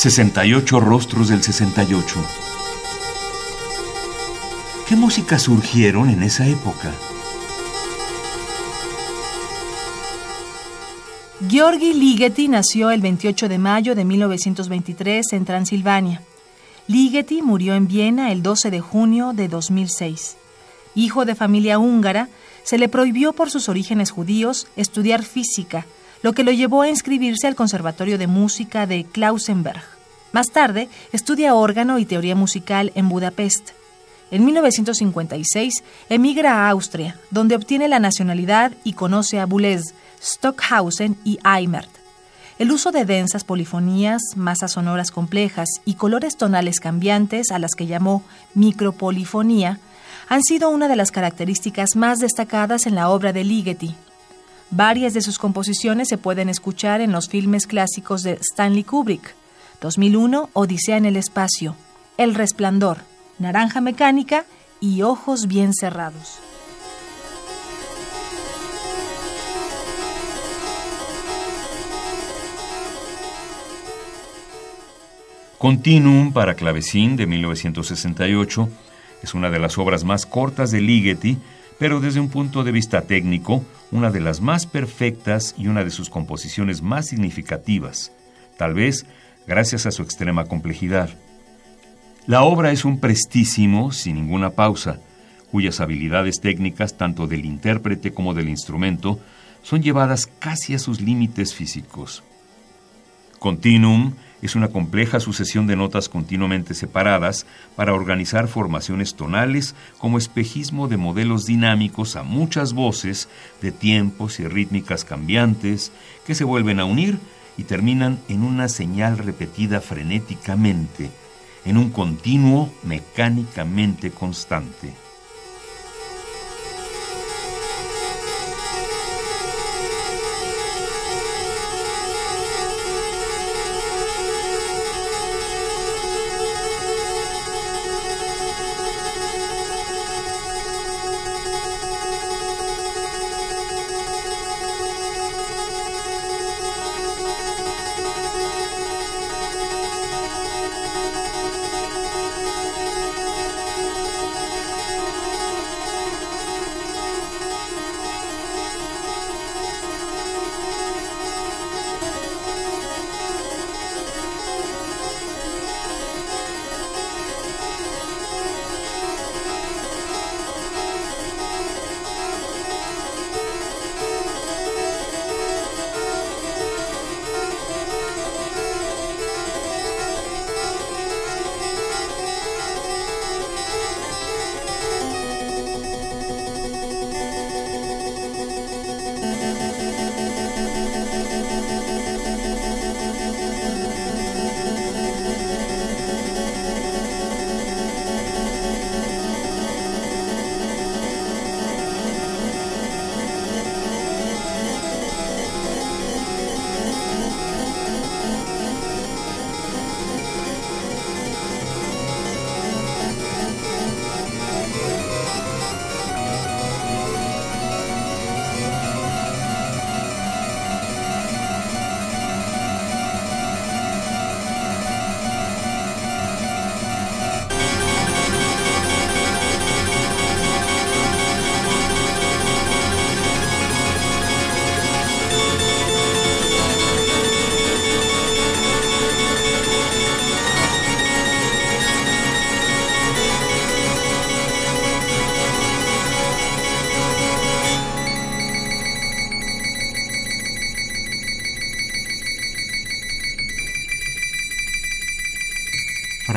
68 rostros del 68. ¿Qué música surgieron en esa época? Georgi Ligeti nació el 28 de mayo de 1923 en Transilvania. Ligeti murió en Viena el 12 de junio de 2006. Hijo de familia húngara, se le prohibió por sus orígenes judíos estudiar física, lo que lo llevó a inscribirse al Conservatorio de Música de Klausenberg. Más tarde, estudia órgano y teoría musical en Budapest. En 1956 emigra a Austria, donde obtiene la nacionalidad y conoce a Boulez, Stockhausen y Eimert. El uso de densas polifonías, masas sonoras complejas y colores tonales cambiantes, a las que llamó micropolifonía, han sido una de las características más destacadas en la obra de Ligeti. Varias de sus composiciones se pueden escuchar en los filmes clásicos de Stanley Kubrick, 2001, Odisea en el espacio, El resplandor, Naranja mecánica y Ojos bien cerrados. Continuum para clavecín de 1968 es una de las obras más cortas de Ligeti, pero desde un punto de vista técnico, una de las más perfectas y una de sus composiciones más significativas, tal vez gracias a su extrema complejidad. La obra es un prestísimo, sin ninguna pausa, cuyas habilidades técnicas, tanto del intérprete como del instrumento, son llevadas casi a sus límites físicos. Continuum es una compleja sucesión de notas continuamente separadas para organizar formaciones tonales como espejismo de modelos dinámicos a muchas voces de tiempos y rítmicas cambiantes que se vuelven a unir y terminan en una señal repetida frenéticamente en un continuo mecánicamente constante.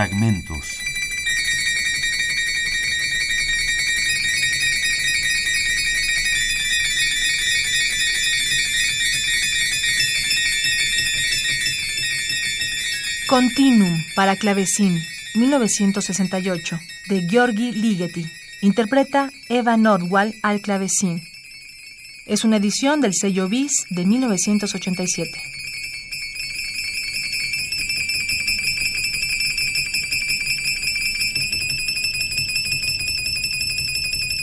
Fragmentos. Continuum para clavecín, 1968, de Georgi Ligeti. Interpreta Eva Nordwall al clavecín. Es una edición del sello BIS de 1987.